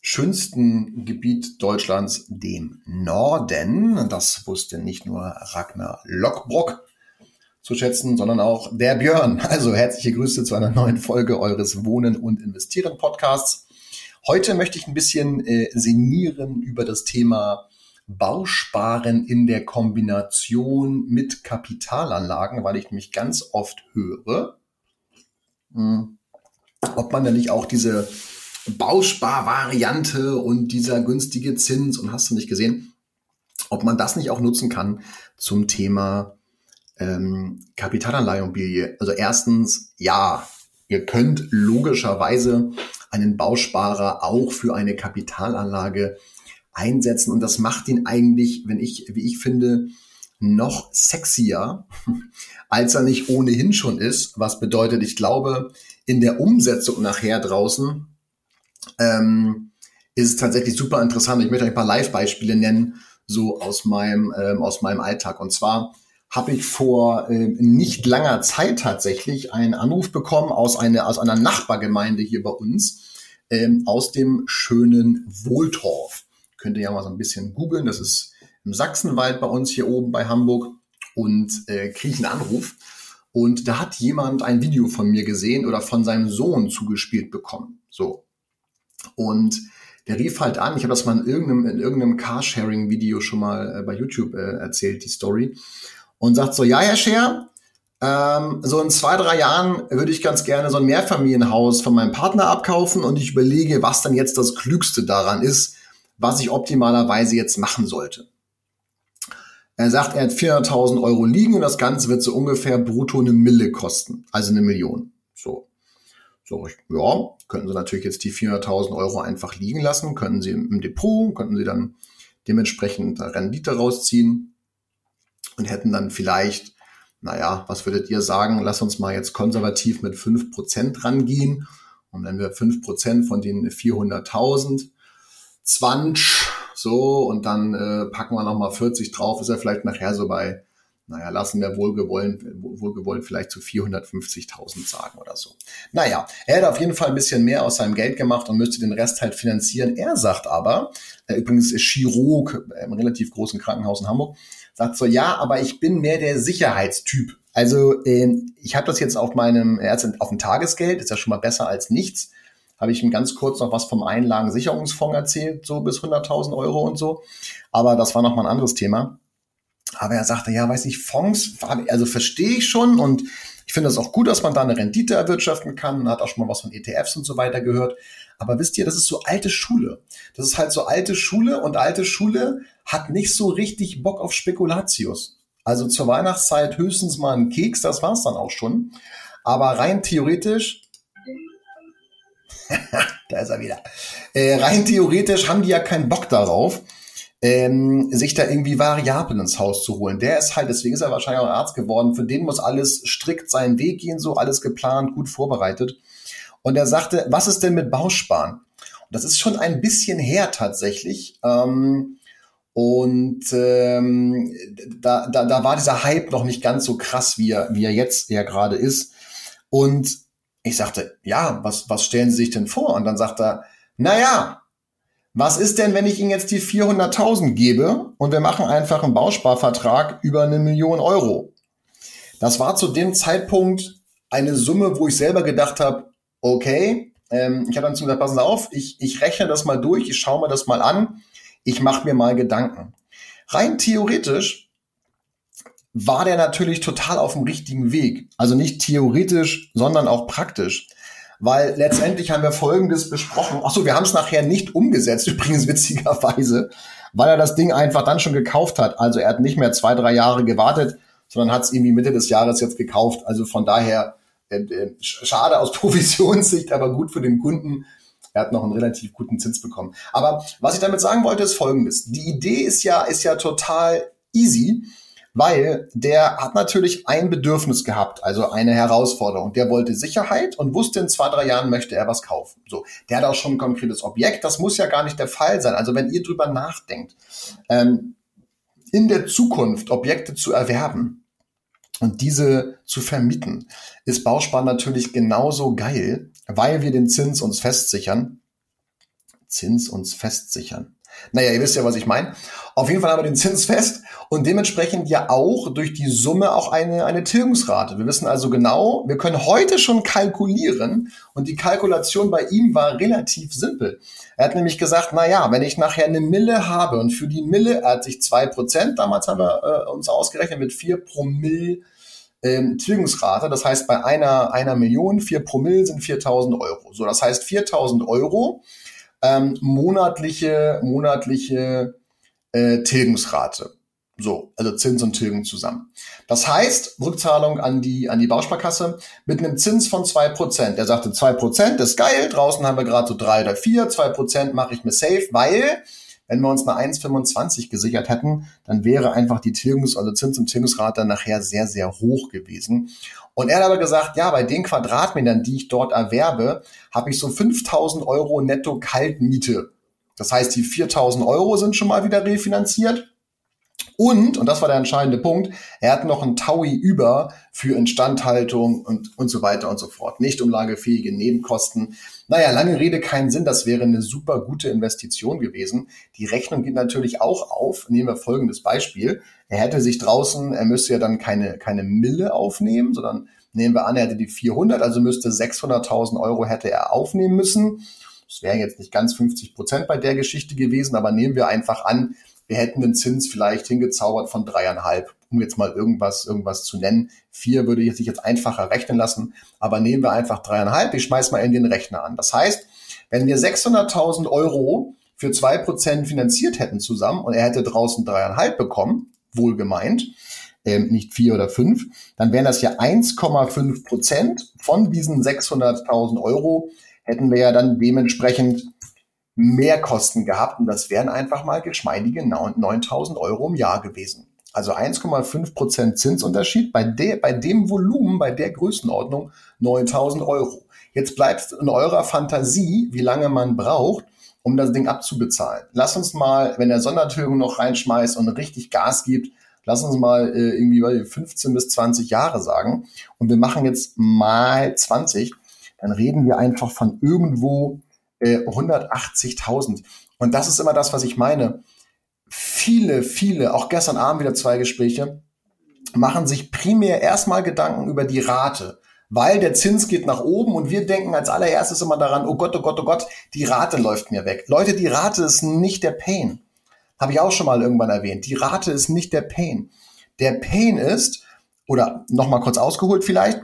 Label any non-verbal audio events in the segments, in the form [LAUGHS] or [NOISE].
schönsten Gebiet Deutschlands, dem Norden. Das wusste nicht nur Ragnar Lockbrock zu schätzen, sondern auch der Björn. Also herzliche Grüße zu einer neuen Folge eures Wohnen und Investieren Podcasts. Heute möchte ich ein bisschen äh, sinnieren über das Thema Bausparen in der Kombination mit Kapitalanlagen, weil ich mich ganz oft höre, hm, ob man da nicht auch diese Bausparvariante und dieser günstige Zins und hast du nicht gesehen, ob man das nicht auch nutzen kann zum Thema ähm, Kapitalanleihenimmobilie. Also erstens, ja, ihr könnt logischerweise einen Bausparer auch für eine Kapitalanlage einsetzen und das macht ihn eigentlich, wenn ich, wie ich finde, noch sexier, [LAUGHS] als er nicht ohnehin schon ist. Was bedeutet, ich glaube, in der Umsetzung nachher draußen ähm, ist es tatsächlich super interessant. Ich möchte euch ein paar Live-Beispiele nennen, so aus meinem, ähm, aus meinem Alltag. Und zwar habe ich vor äh, nicht langer Zeit tatsächlich einen Anruf bekommen aus, eine, aus einer Nachbargemeinde hier bei uns, ähm, aus dem schönen Wohltorf. Könnt ihr ja mal so ein bisschen googeln. Das ist im Sachsenwald bei uns hier oben bei Hamburg und äh, kriege ich einen Anruf. Und da hat jemand ein Video von mir gesehen oder von seinem Sohn zugespielt bekommen. So, und der rief halt an, ich habe das mal in irgendeinem, in irgendeinem Carsharing-Video schon mal äh, bei YouTube äh, erzählt, die Story, und sagt so, ja, Herr Scher, ähm, so in zwei, drei Jahren würde ich ganz gerne so ein Mehrfamilienhaus von meinem Partner abkaufen und ich überlege, was dann jetzt das Klügste daran ist, was ich optimalerweise jetzt machen sollte. Er sagt, er hat 400.000 Euro liegen und das Ganze wird so ungefähr brutto eine Mille kosten, also eine Million. So. Ja, könnten Sie natürlich jetzt die 400.000 Euro einfach liegen lassen, können Sie im Depot, könnten Sie dann dementsprechend Rendite rausziehen und hätten dann vielleicht, naja, was würdet ihr sagen, lass uns mal jetzt konservativ mit 5% rangehen. Und wenn wir 5% von den 400.000, 20, so, und dann äh, packen wir nochmal 40 drauf, ist er vielleicht nachher so bei naja, lassen wir wohlgewollt, wohlgewollt vielleicht zu 450.000 sagen oder so. Naja, er hat auf jeden Fall ein bisschen mehr aus seinem Geld gemacht und müsste den Rest halt finanzieren. Er sagt aber, äh, übrigens ist Chirurg im relativ großen Krankenhaus in Hamburg, sagt so, ja, aber ich bin mehr der Sicherheitstyp. Also äh, ich habe das jetzt auf meinem, er auf dem Tagesgeld, ist ja schon mal besser als nichts habe ich ihm ganz kurz noch was vom Einlagensicherungsfonds erzählt, so bis 100.000 Euro und so. Aber das war noch mal ein anderes Thema. Aber er sagte, ja, weiß ich, Fonds, also verstehe ich schon und ich finde es auch gut, dass man da eine Rendite erwirtschaften kann. Man hat auch schon mal was von ETFs und so weiter gehört. Aber wisst ihr, das ist so alte Schule. Das ist halt so alte Schule und alte Schule hat nicht so richtig Bock auf Spekulatius. Also zur Weihnachtszeit höchstens mal ein Keks, das war's dann auch schon. Aber rein theoretisch, [LAUGHS] da ist er wieder. Äh, rein theoretisch haben die ja keinen Bock darauf ähm, sich da irgendwie Variablen ins Haus zu holen. Der ist halt, deswegen ist er wahrscheinlich auch Arzt geworden, für den muss alles strikt seinen Weg gehen, so alles geplant, gut vorbereitet. Und er sagte, was ist denn mit Bausparen? Und das ist schon ein bisschen her tatsächlich. Ähm, und ähm, da, da, da war dieser Hype noch nicht ganz so krass, wie er, wie er jetzt ja gerade ist. Und ich sagte, ja, was, was stellen Sie sich denn vor? Und dann sagt er, na ja, was ist denn, wenn ich Ihnen jetzt die 400.000 gebe und wir machen einfach einen Bausparvertrag über eine Million Euro? Das war zu dem Zeitpunkt eine Summe, wo ich selber gedacht habe, okay, ähm, ich habe dann zu gesagt, passen Sie auf, ich, ich rechne das mal durch, ich schaue mir das mal an, ich mache mir mal Gedanken. Rein theoretisch war der natürlich total auf dem richtigen Weg. Also nicht theoretisch, sondern auch praktisch weil letztendlich haben wir Folgendes besprochen. Ach so, wir haben es nachher nicht umgesetzt, [LAUGHS] übrigens witzigerweise, weil er das Ding einfach dann schon gekauft hat. Also er hat nicht mehr zwei, drei Jahre gewartet, sondern hat es irgendwie Mitte des Jahres jetzt gekauft. Also von daher äh, äh, schade aus [LAUGHS] Provisionssicht, aber gut für den Kunden, Er hat noch einen relativ guten Zins bekommen. Aber was ich damit sagen wollte, ist folgendes. Die Idee ist ja, ist ja total easy, weil der hat natürlich ein Bedürfnis gehabt, also eine Herausforderung. Der wollte Sicherheit und wusste, in zwei, drei Jahren möchte er was kaufen. So, der hat auch schon ein konkretes Objekt. Das muss ja gar nicht der Fall sein. Also wenn ihr drüber nachdenkt, ähm, in der Zukunft Objekte zu erwerben, und diese zu vermieten, ist Bausparen natürlich genauso geil, weil wir den Zins uns festsichern. Zins uns festsichern. Naja, ihr wisst ja, was ich meine. Auf jeden Fall haben wir den Zins fest und dementsprechend ja auch durch die Summe auch eine, eine Tilgungsrate. Wir wissen also genau, wir können heute schon kalkulieren und die Kalkulation bei ihm war relativ simpel. Er hat nämlich gesagt, na ja, wenn ich nachher eine Mille habe und für die Mille, er hat sich zwei Prozent, damals haben wir äh, uns ausgerechnet mit vier Promille ähm, Tilgungsrate. Das heißt, bei einer, einer Million, vier Promille sind 4000 Euro. So, das heißt 4000 Euro ähm, monatliche, monatliche äh, Tilgungsrate. So, also Zins und Tilgung zusammen. Das heißt, Rückzahlung an die, an die Bausparkasse mit einem Zins von zwei Prozent. Er sagte, zwei Prozent ist geil, draußen haben wir gerade so drei oder vier, zwei Prozent mache ich mir safe, weil wenn wir uns eine 1,25 gesichert hätten, dann wäre einfach die Tilgungs-, also Zins- und Tilgungsrate nachher sehr, sehr hoch gewesen. Und er hat aber gesagt, ja, bei den Quadratmetern, die ich dort erwerbe, habe ich so 5000 Euro netto Kaltmiete. Das heißt, die 4000 Euro sind schon mal wieder refinanziert. Und, und das war der entscheidende Punkt, er hat noch ein Taui über für Instandhaltung und, und so weiter und so fort. Nicht umlagefähige Nebenkosten. Naja, lange Rede, keinen Sinn. Das wäre eine super gute Investition gewesen. Die Rechnung geht natürlich auch auf. Nehmen wir folgendes Beispiel. Er hätte sich draußen, er müsste ja dann keine, keine Mille aufnehmen, sondern nehmen wir an, er hätte die 400, also müsste 600.000 Euro hätte er aufnehmen müssen. Das wären jetzt nicht ganz 50 Prozent bei der Geschichte gewesen, aber nehmen wir einfach an, wir hätten den Zins vielleicht hingezaubert von dreieinhalb, um jetzt mal irgendwas, irgendwas zu nennen. Vier würde sich jetzt einfacher rechnen lassen, aber nehmen wir einfach dreieinhalb. Ich schmeiß mal in den Rechner an. Das heißt, wenn wir 600.000 Euro für zwei Prozent finanziert hätten zusammen und er hätte draußen dreieinhalb bekommen, wohl gemeint, ähm, nicht vier oder fünf, dann wären das ja 1,5 Prozent von diesen 600.000 Euro hätten wir ja dann dementsprechend Mehrkosten gehabt und das wären einfach mal geschmeidige 9000 Euro im Jahr gewesen. Also 1,5 Prozent Zinsunterschied bei, der, bei dem Volumen, bei der Größenordnung 9000 Euro. Jetzt bleibt in eurer Fantasie, wie lange man braucht, um das Ding abzubezahlen. Lass uns mal, wenn der Sondertilgung noch reinschmeißt und richtig Gas gibt, lass uns mal äh, irgendwie 15 bis 20 Jahre sagen. Und wir machen jetzt mal 20, dann reden wir einfach von irgendwo 180.000. Äh, Und das ist immer das, was ich meine. Viele, viele, auch gestern Abend wieder zwei Gespräche, machen sich primär erstmal Gedanken über die Rate, weil der Zins geht nach oben und wir denken als allererstes immer daran, oh Gott, oh Gott, oh Gott, die Rate läuft mir weg. Leute, die Rate ist nicht der Pain. Habe ich auch schon mal irgendwann erwähnt. Die Rate ist nicht der Pain. Der Pain ist, oder nochmal kurz ausgeholt vielleicht,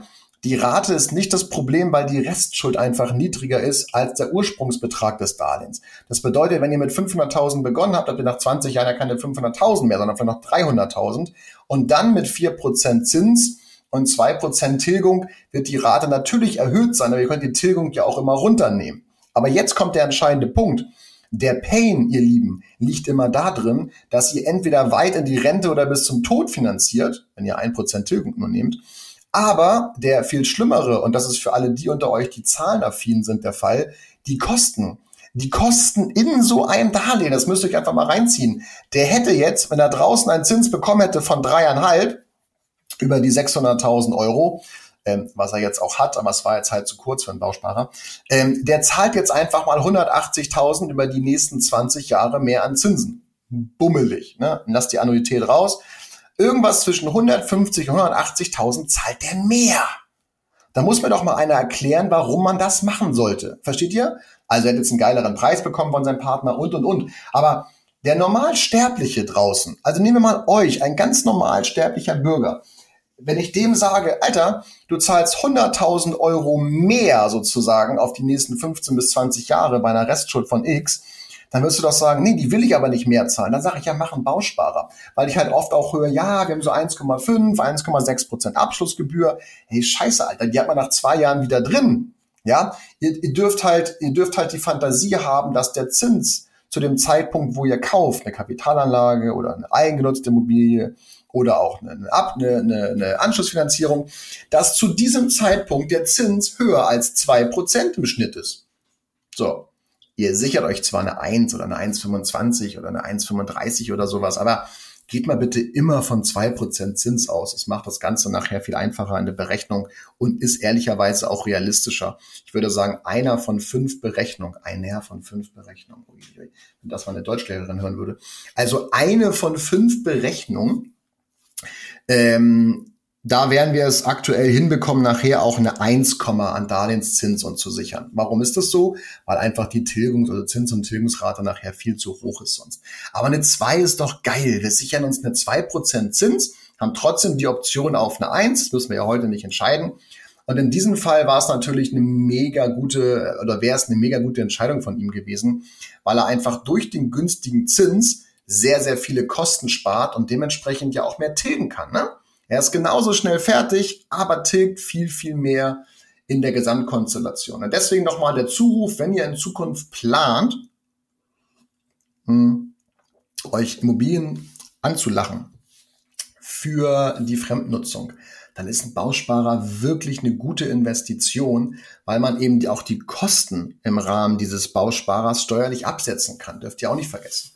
die Rate ist nicht das Problem, weil die Restschuld einfach niedriger ist als der Ursprungsbetrag des Darlehens. Das bedeutet, wenn ihr mit 500.000 begonnen habt, habt ihr nach 20 Jahren ja keine 500.000 mehr, sondern vielleicht noch 300.000. Und dann mit 4% Zins und 2% Tilgung wird die Rate natürlich erhöht sein, aber ihr könnt die Tilgung ja auch immer runternehmen. Aber jetzt kommt der entscheidende Punkt. Der Pain, ihr Lieben, liegt immer da drin, dass ihr entweder weit in die Rente oder bis zum Tod finanziert, wenn ihr 1% Tilgung nur nehmt, aber der viel schlimmere, und das ist für alle die unter euch, die zahlenaffin sind, der Fall, die Kosten. Die Kosten in so einem Darlehen, das müsst ihr euch einfach mal reinziehen. Der hätte jetzt, wenn er draußen einen Zins bekommen hätte von dreieinhalb über die 600.000 Euro, ähm, was er jetzt auch hat, aber es war jetzt halt zu kurz für einen Bausparer, ähm, der zahlt jetzt einfach mal 180.000 über die nächsten 20 Jahre mehr an Zinsen. Bummelig. Ne? Lass die Annuität raus irgendwas zwischen 150 und 180.000 zahlt der mehr. Da muss mir doch mal einer erklären, warum man das machen sollte. Versteht ihr? Also er hat jetzt einen geileren Preis bekommen von seinem Partner und, und, und. Aber der Normalsterbliche draußen, also nehmen wir mal euch, ein ganz normalsterblicher Bürger, wenn ich dem sage, Alter, du zahlst 100.000 Euro mehr sozusagen auf die nächsten 15 bis 20 Jahre bei einer Restschuld von X, dann wirst du doch sagen, nee, die will ich aber nicht mehr zahlen. Dann sage ich ja, mach einen Bausparer. Weil ich halt oft auch höre, ja, wir haben so 1,5, 1,6 Prozent Abschlussgebühr. Hey, scheiße, Alter, die hat man nach zwei Jahren wieder drin. Ja, ihr, ihr dürft halt, ihr dürft halt die Fantasie haben, dass der Zins zu dem Zeitpunkt, wo ihr kauft, eine Kapitalanlage oder eine eigengenutzte Immobilie oder auch eine, eine, eine, eine Anschlussfinanzierung, dass zu diesem Zeitpunkt der Zins höher als zwei Prozent im Schnitt ist. So. Ihr sichert euch zwar eine 1 oder eine 1,25 oder eine 1,35 oder sowas, aber geht mal bitte immer von zwei Prozent Zins aus. Es macht das Ganze nachher viel einfacher in der Berechnung und ist ehrlicherweise auch realistischer. Ich würde sagen, einer von fünf Berechnungen, einer von fünf Berechnungen, wenn das mal eine Deutschlehrerin hören würde. Also eine von fünf Berechnungen ähm, da werden wir es aktuell hinbekommen, nachher auch eine 1, an Darlehenszins und zu sichern. Warum ist das so? Weil einfach die Tilgungs- oder Zins- und Tilgungsrate nachher viel zu hoch ist sonst. Aber eine 2 ist doch geil. Wir sichern uns eine 2% Zins, haben trotzdem die Option auf eine 1. Das müssen wir ja heute nicht entscheiden. Und in diesem Fall war es natürlich eine mega gute, oder wäre es eine mega gute Entscheidung von ihm gewesen, weil er einfach durch den günstigen Zins sehr, sehr viele Kosten spart und dementsprechend ja auch mehr tilgen kann. Ne? Er ist genauso schnell fertig, aber tilgt viel, viel mehr in der Gesamtkonstellation. Und deswegen nochmal der Zuruf, wenn ihr in Zukunft plant, hm, euch Immobilien anzulachen für die Fremdnutzung, dann ist ein Bausparer wirklich eine gute Investition, weil man eben auch die Kosten im Rahmen dieses Bausparers steuerlich absetzen kann. Dürft ihr auch nicht vergessen.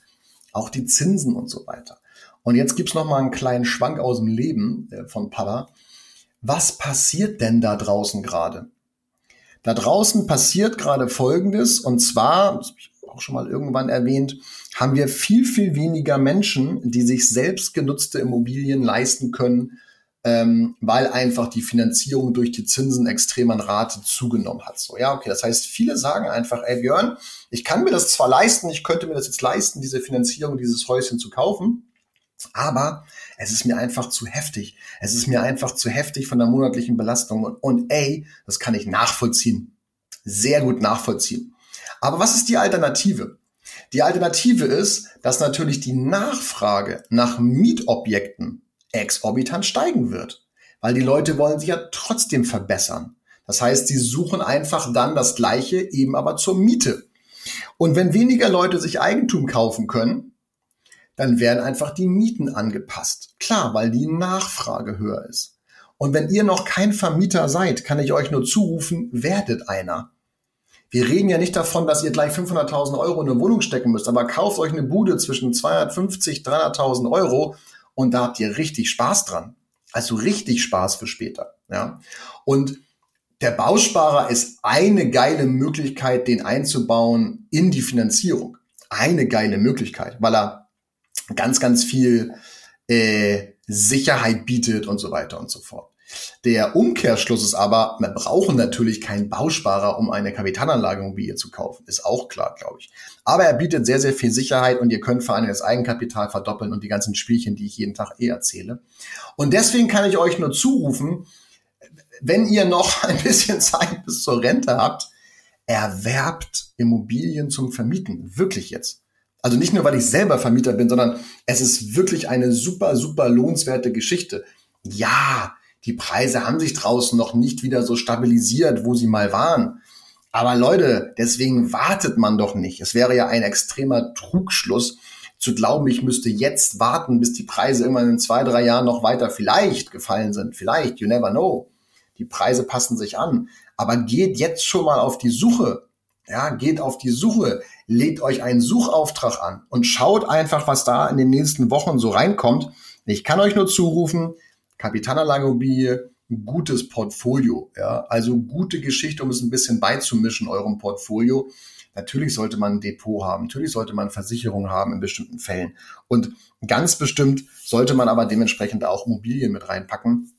Auch die Zinsen und so weiter. Und jetzt gibt's noch mal einen kleinen Schwank aus dem Leben äh, von Papa. Was passiert denn da draußen gerade? Da draußen passiert gerade Folgendes, und zwar, das habe ich auch schon mal irgendwann erwähnt, haben wir viel, viel weniger Menschen, die sich selbst genutzte Immobilien leisten können, ähm, weil einfach die Finanzierung durch die Zinsen extrem an Rate zugenommen hat. So, ja, okay, das heißt, viele sagen einfach, ey Björn, ich kann mir das zwar leisten, ich könnte mir das jetzt leisten, diese Finanzierung dieses Häuschen zu kaufen, aber es ist mir einfach zu heftig. Es ist mir einfach zu heftig von der monatlichen Belastung. Und, und ey, das kann ich nachvollziehen. Sehr gut nachvollziehen. Aber was ist die Alternative? Die Alternative ist, dass natürlich die Nachfrage nach Mietobjekten exorbitant steigen wird. Weil die Leute wollen sich ja trotzdem verbessern. Das heißt, sie suchen einfach dann das Gleiche, eben aber zur Miete. Und wenn weniger Leute sich Eigentum kaufen können, dann werden einfach die Mieten angepasst. Klar, weil die Nachfrage höher ist. Und wenn ihr noch kein Vermieter seid, kann ich euch nur zurufen, werdet einer. Wir reden ja nicht davon, dass ihr gleich 500.000 Euro in eine Wohnung stecken müsst, aber kauft euch eine Bude zwischen 250, 300.000 Euro und da habt ihr richtig Spaß dran. Also richtig Spaß für später. Ja. Und der Bausparer ist eine geile Möglichkeit, den einzubauen in die Finanzierung. Eine geile Möglichkeit, weil er ganz, ganz viel äh, Sicherheit bietet und so weiter und so fort. Der Umkehrschluss ist aber, wir brauchen natürlich keinen Bausparer, um eine Kapitalanlage Immobilie zu kaufen. Ist auch klar, glaube ich. Aber er bietet sehr, sehr viel Sicherheit und ihr könnt vor allem das Eigenkapital verdoppeln und die ganzen Spielchen, die ich jeden Tag eh erzähle. Und deswegen kann ich euch nur zurufen, wenn ihr noch [LAUGHS] ein bisschen Zeit bis zur Rente habt, erwerbt Immobilien zum Vermieten. Wirklich jetzt. Also nicht nur, weil ich selber Vermieter bin, sondern es ist wirklich eine super, super lohnenswerte Geschichte. Ja, die Preise haben sich draußen noch nicht wieder so stabilisiert, wo sie mal waren. Aber Leute, deswegen wartet man doch nicht. Es wäre ja ein extremer Trugschluss zu glauben, ich müsste jetzt warten, bis die Preise irgendwann in zwei, drei Jahren noch weiter vielleicht gefallen sind. Vielleicht, you never know. Die Preise passen sich an. Aber geht jetzt schon mal auf die Suche. Ja, geht auf die Suche legt euch einen Suchauftrag an und schaut einfach, was da in den nächsten Wochen so reinkommt. Ich kann euch nur zurufen, Kapitalanlageimmobilie, gutes Portfolio, ja, also gute Geschichte, um es ein bisschen beizumischen eurem Portfolio. Natürlich sollte man ein Depot haben, natürlich sollte man Versicherung haben in bestimmten Fällen und ganz bestimmt sollte man aber dementsprechend auch Immobilien mit reinpacken.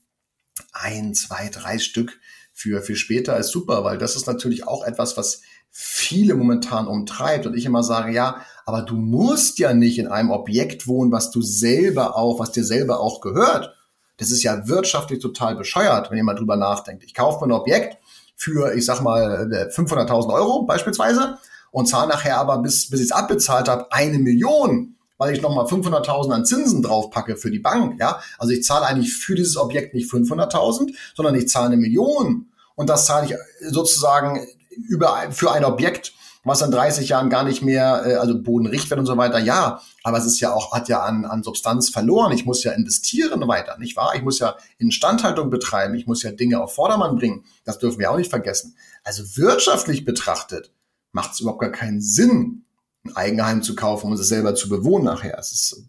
Ein, zwei, drei Stück für, für später ist super, weil das ist natürlich auch etwas, was viele momentan umtreibt und ich immer sage, ja, aber du musst ja nicht in einem Objekt wohnen, was du selber auch, was dir selber auch gehört. Das ist ja wirtschaftlich total bescheuert, wenn ihr mal drüber nachdenkt. Ich kaufe mir ein Objekt für, ich sag mal, 500.000 äh, Euro beispielsweise und zahle nachher aber, bis, bis ich es abbezahlt habe, eine Million, weil ich nochmal 500.000 an Zinsen draufpacke für die Bank. Ja, Also ich zahle eigentlich für dieses Objekt nicht 500.000, sondern ich zahle eine Million. und das zahle ich sozusagen über, für ein Objekt, was in 30 Jahren gar nicht mehr, äh, also Bodenrichtwert und so weiter, ja, aber es ist ja auch, hat ja an, an Substanz verloren. Ich muss ja investieren weiter, nicht wahr? Ich muss ja Instandhaltung betreiben, ich muss ja Dinge auf Vordermann bringen. Das dürfen wir auch nicht vergessen. Also wirtschaftlich betrachtet macht es überhaupt gar keinen Sinn, ein Eigenheim zu kaufen und es selber zu bewohnen nachher. Es ist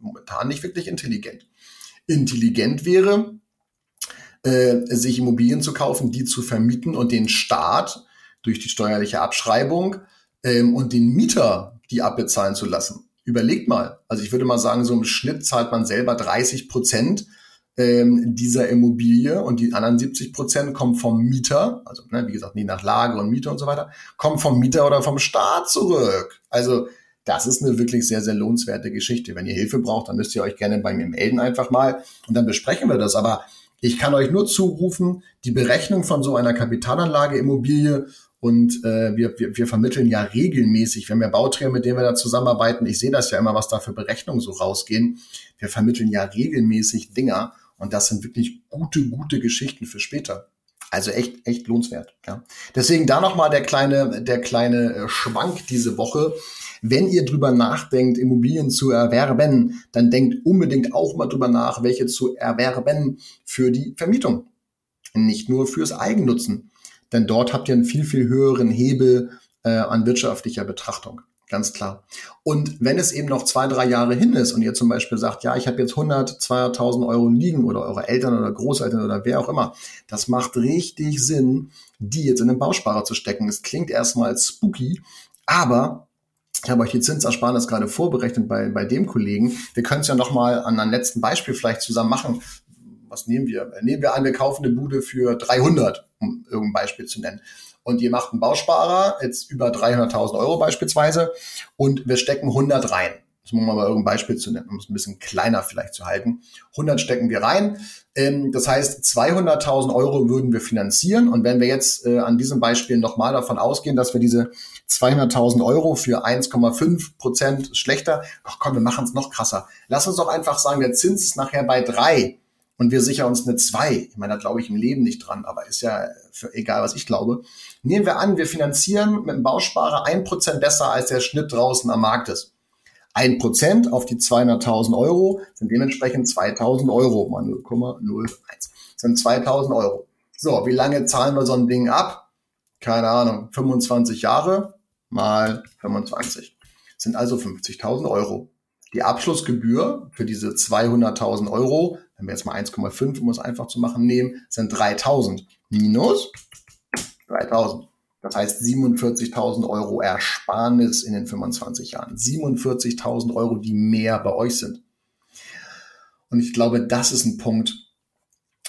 momentan nicht wirklich intelligent. Intelligent wäre, äh, sich Immobilien zu kaufen, die zu vermieten und den Staat durch die steuerliche Abschreibung ähm, und den Mieter die abbezahlen zu lassen. Überlegt mal. Also ich würde mal sagen, so im Schnitt zahlt man selber 30 Prozent ähm, dieser Immobilie und die anderen 70 Prozent kommen vom Mieter, also ne, wie gesagt, nie nach Lage und Mieter und so weiter, kommen vom Mieter oder vom Staat zurück. Also das ist eine wirklich sehr, sehr lohnenswerte Geschichte. Wenn ihr Hilfe braucht, dann müsst ihr euch gerne bei mir melden einfach mal und dann besprechen wir das. Aber ich kann euch nur zurufen, die Berechnung von so einer Kapitalanlage Immobilie und äh, wir, wir, wir vermitteln ja regelmäßig, wir haben ja Bauträger, mit denen wir da zusammenarbeiten. Ich sehe das ja immer, was da für Berechnungen so rausgehen. Wir vermitteln ja regelmäßig Dinger und das sind wirklich gute, gute Geschichten für später. Also echt, echt lohnenswert. Ja. Deswegen da nochmal der kleine, der kleine äh, Schwank diese Woche. Wenn ihr drüber nachdenkt, Immobilien zu erwerben, dann denkt unbedingt auch mal drüber nach, welche zu erwerben für die Vermietung. Nicht nur fürs Eigennutzen. Denn dort habt ihr einen viel, viel höheren Hebel äh, an wirtschaftlicher Betrachtung. Ganz klar. Und wenn es eben noch zwei, drei Jahre hin ist und ihr zum Beispiel sagt, ja, ich habe jetzt 100, 200.000 Euro liegen oder eure Eltern oder Großeltern oder wer auch immer, das macht richtig Sinn, die jetzt in den Bausparer zu stecken. Das klingt erstmal spooky, aber ich habe euch die Zinsersparnis gerade vorberechnet bei, bei dem Kollegen. Wir können es ja nochmal an einem letzten Beispiel vielleicht zusammen machen. Was nehmen wir? Nehmen wir an, wir kaufen eine Bude für 300, um irgendein Beispiel zu nennen und ihr macht einen Bausparer, jetzt über 300.000 Euro beispielsweise, und wir stecken 100 rein. Das muss man mal irgendein Beispiel zu nennen, um es ein bisschen kleiner vielleicht zu halten. 100 stecken wir rein. Ähm, das heißt, 200.000 Euro würden wir finanzieren. Und wenn wir jetzt äh, an diesem Beispiel nochmal davon ausgehen, dass wir diese 200.000 Euro für 1,5 Prozent schlechter, ach komm, wir machen es noch krasser. Lass uns doch einfach sagen, der Zins ist nachher bei drei und wir sichern uns eine zwei. Ich meine, da glaube ich im Leben nicht dran, aber ist ja für, egal, was ich glaube. Nehmen wir an, wir finanzieren mit dem Bausparer ein Prozent besser, als der Schnitt draußen am Markt ist. Ein Prozent auf die 200.000 Euro sind dementsprechend 2.000 Euro mal 0,01 sind 2.000 Euro. So, wie lange zahlen wir so ein Ding ab? Keine Ahnung, 25 Jahre mal 25 sind also 50.000 Euro. Die Abschlussgebühr für diese 200.000 Euro wenn wir jetzt mal 1,5, um es einfach zu machen, nehmen, sind 3000 minus 3000. Das heißt 47.000 Euro Ersparnis in den 25 Jahren. 47.000 Euro, die mehr bei euch sind. Und ich glaube, das ist ein Punkt,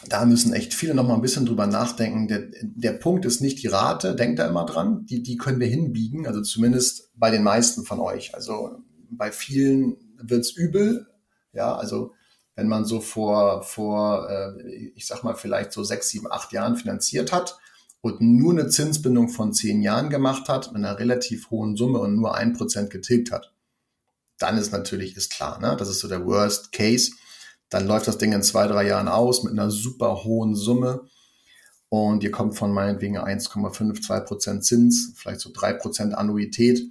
da müssen echt viele noch mal ein bisschen drüber nachdenken. Der, der Punkt ist nicht die Rate, denkt da immer dran, die, die können wir hinbiegen, also zumindest bei den meisten von euch. Also bei vielen wird's übel, ja, also wenn man so vor, vor äh, ich sag mal, vielleicht so sechs, sieben, acht Jahren finanziert hat und nur eine Zinsbindung von zehn Jahren gemacht hat, mit einer relativ hohen Summe und nur ein Prozent getilgt hat, dann ist natürlich, ist klar, ne? das ist so der Worst Case. Dann läuft das Ding in zwei, drei Jahren aus mit einer super hohen Summe und ihr kommt von meinetwegen 1,5, 2 Prozent Zins, vielleicht so drei Prozent Annuität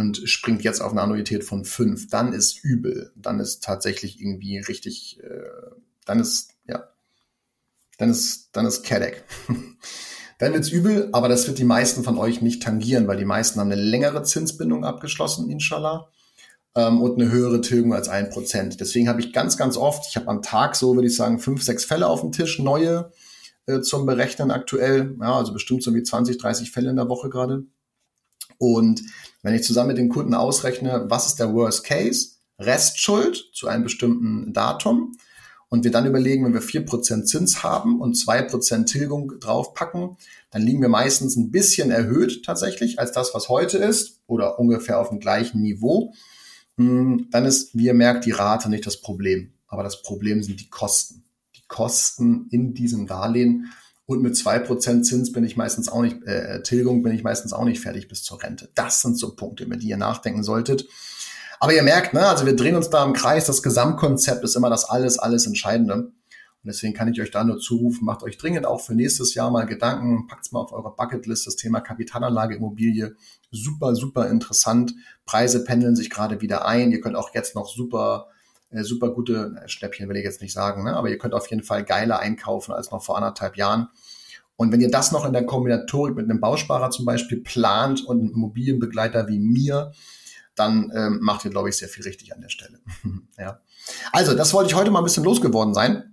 und springt jetzt auf eine Annuität von fünf, dann ist übel. Dann ist tatsächlich irgendwie richtig, äh, dann ist, ja, dann ist, dann ist Cadec. [LAUGHS] dann wird's übel, aber das wird die meisten von euch nicht tangieren, weil die meisten haben eine längere Zinsbindung abgeschlossen, inshallah, ähm, und eine höhere Tilgung als ein Prozent. Deswegen habe ich ganz, ganz oft, ich habe am Tag so, würde ich sagen, fünf, sechs Fälle auf dem Tisch, neue äh, zum Berechnen aktuell. Ja, also bestimmt so wie 20, 30 Fälle in der Woche gerade. Und wenn ich zusammen mit den Kunden ausrechne, was ist der Worst Case, Restschuld zu einem bestimmten Datum und wir dann überlegen, wenn wir vier Prozent Zins haben und zwei Prozent Tilgung draufpacken, dann liegen wir meistens ein bisschen erhöht tatsächlich als das, was heute ist oder ungefähr auf dem gleichen Niveau. Hm, dann ist, wie ihr merkt, die Rate nicht das Problem. Aber das Problem sind die Kosten. Die Kosten in diesem Darlehen und mit zwei Prozent Zins bin ich meistens auch nicht, äh, Tilgung bin ich meistens auch nicht fertig bis zur Rente. Das sind so Punkte, über die ihr nachdenken solltet. Aber ihr merkt, ne, also wir drehen uns da im Kreis. Das Gesamtkonzept ist immer das alles, alles Entscheidende. Und deswegen kann ich euch da nur zurufen, macht euch dringend auch für nächstes Jahr mal Gedanken, packt's mal auf eure Bucketlist, das Thema Kapitalanlage Immobilie. Super, super interessant. Preise pendeln sich gerade wieder ein. Ihr könnt auch jetzt noch super, äh, super gute äh, Schnäppchen, will ich jetzt nicht sagen, ne? aber ihr könnt auf jeden Fall geiler einkaufen als noch vor anderthalb Jahren. Und wenn ihr das noch in der Kombinatorik mit einem Bausparer zum Beispiel plant und einem Immobilienbegleiter wie mir, dann ähm, macht ihr, glaube ich, sehr viel richtig an der Stelle. [LAUGHS] ja. Also, das wollte ich heute mal ein bisschen losgeworden sein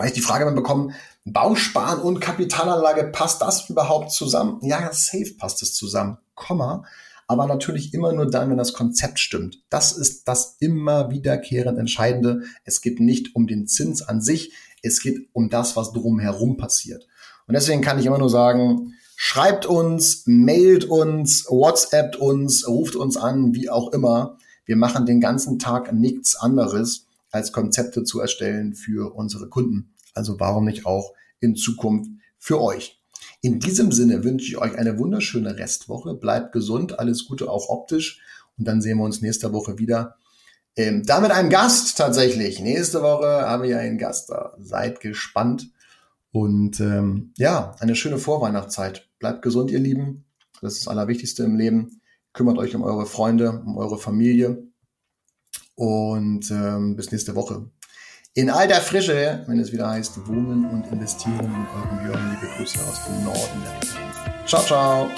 weil ich die Frage immer bekommen, Bausparen und Kapitalanlage, passt das überhaupt zusammen? Ja, safe passt es zusammen, Komma. Aber natürlich immer nur dann, wenn das Konzept stimmt. Das ist das immer wiederkehrend Entscheidende. Es geht nicht um den Zins an sich, es geht um das, was drumherum passiert. Und deswegen kann ich immer nur sagen, schreibt uns, mailt uns, WhatsAppt uns, ruft uns an, wie auch immer. Wir machen den ganzen Tag nichts anderes als Konzepte zu erstellen für unsere Kunden. Also warum nicht auch in Zukunft für euch? In diesem Sinne wünsche ich euch eine wunderschöne Restwoche. Bleibt gesund, alles Gute auch optisch. Und dann sehen wir uns nächste Woche wieder. Ähm, da mit einem Gast tatsächlich. Nächste Woche haben wir einen Gast da. Seid gespannt. Und ähm, ja, eine schöne Vorweihnachtszeit. Bleibt gesund, ihr Lieben. Das ist das Allerwichtigste im Leben. Kümmert euch um eure Freunde, um eure Familie. Und ähm, bis nächste Woche. In alter Frische, wenn es wieder heißt, wohnen und investieren mit eurem Björn. Liebe Grüße aus dem Norden der Region. Ciao, ciao.